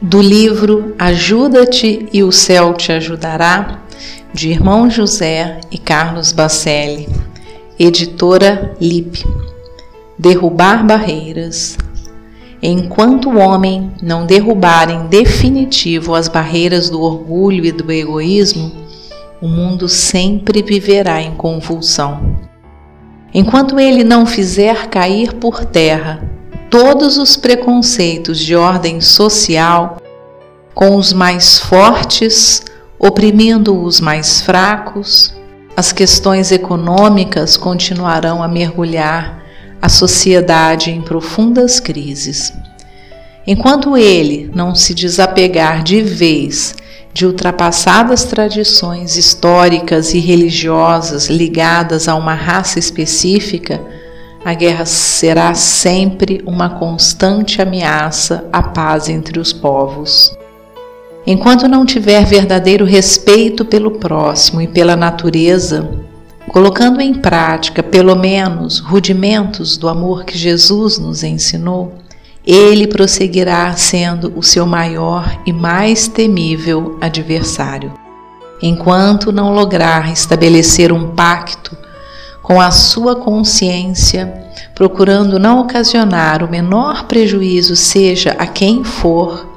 do livro Ajuda-te e o Céu te ajudará, de Irmão José e Carlos Bacelli, editora LIP. Derrubar barreiras. Enquanto o homem não derrubar em definitivo as barreiras do orgulho e do egoísmo, o mundo sempre viverá em convulsão. Enquanto ele não fizer cair por terra todos os preconceitos de ordem social, com os mais fortes oprimindo os mais fracos, as questões econômicas continuarão a mergulhar a sociedade em profundas crises. Enquanto ele não se desapegar de vez de ultrapassadas tradições históricas e religiosas ligadas a uma raça específica, a guerra será sempre uma constante ameaça à paz entre os povos. Enquanto não tiver verdadeiro respeito pelo próximo e pela natureza, colocando em prática pelo menos rudimentos do amor que Jesus nos ensinou, ele prosseguirá sendo o seu maior e mais temível adversário. Enquanto não lograr estabelecer um pacto com a sua consciência, procurando não ocasionar o menor prejuízo, seja a quem for,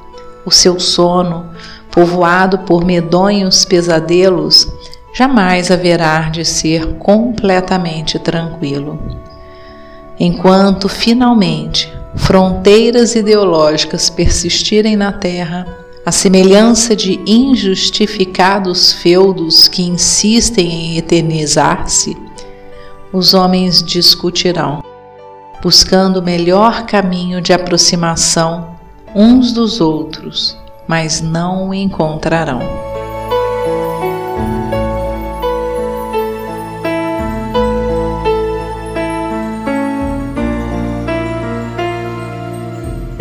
o seu sono, povoado por medonhos pesadelos, jamais haverá de ser completamente tranquilo. Enquanto finalmente fronteiras ideológicas persistirem na Terra, a semelhança de injustificados feudos que insistem em eternizar-se, os homens discutirão, buscando o melhor caminho de aproximação uns dos outros, mas não o encontrarão.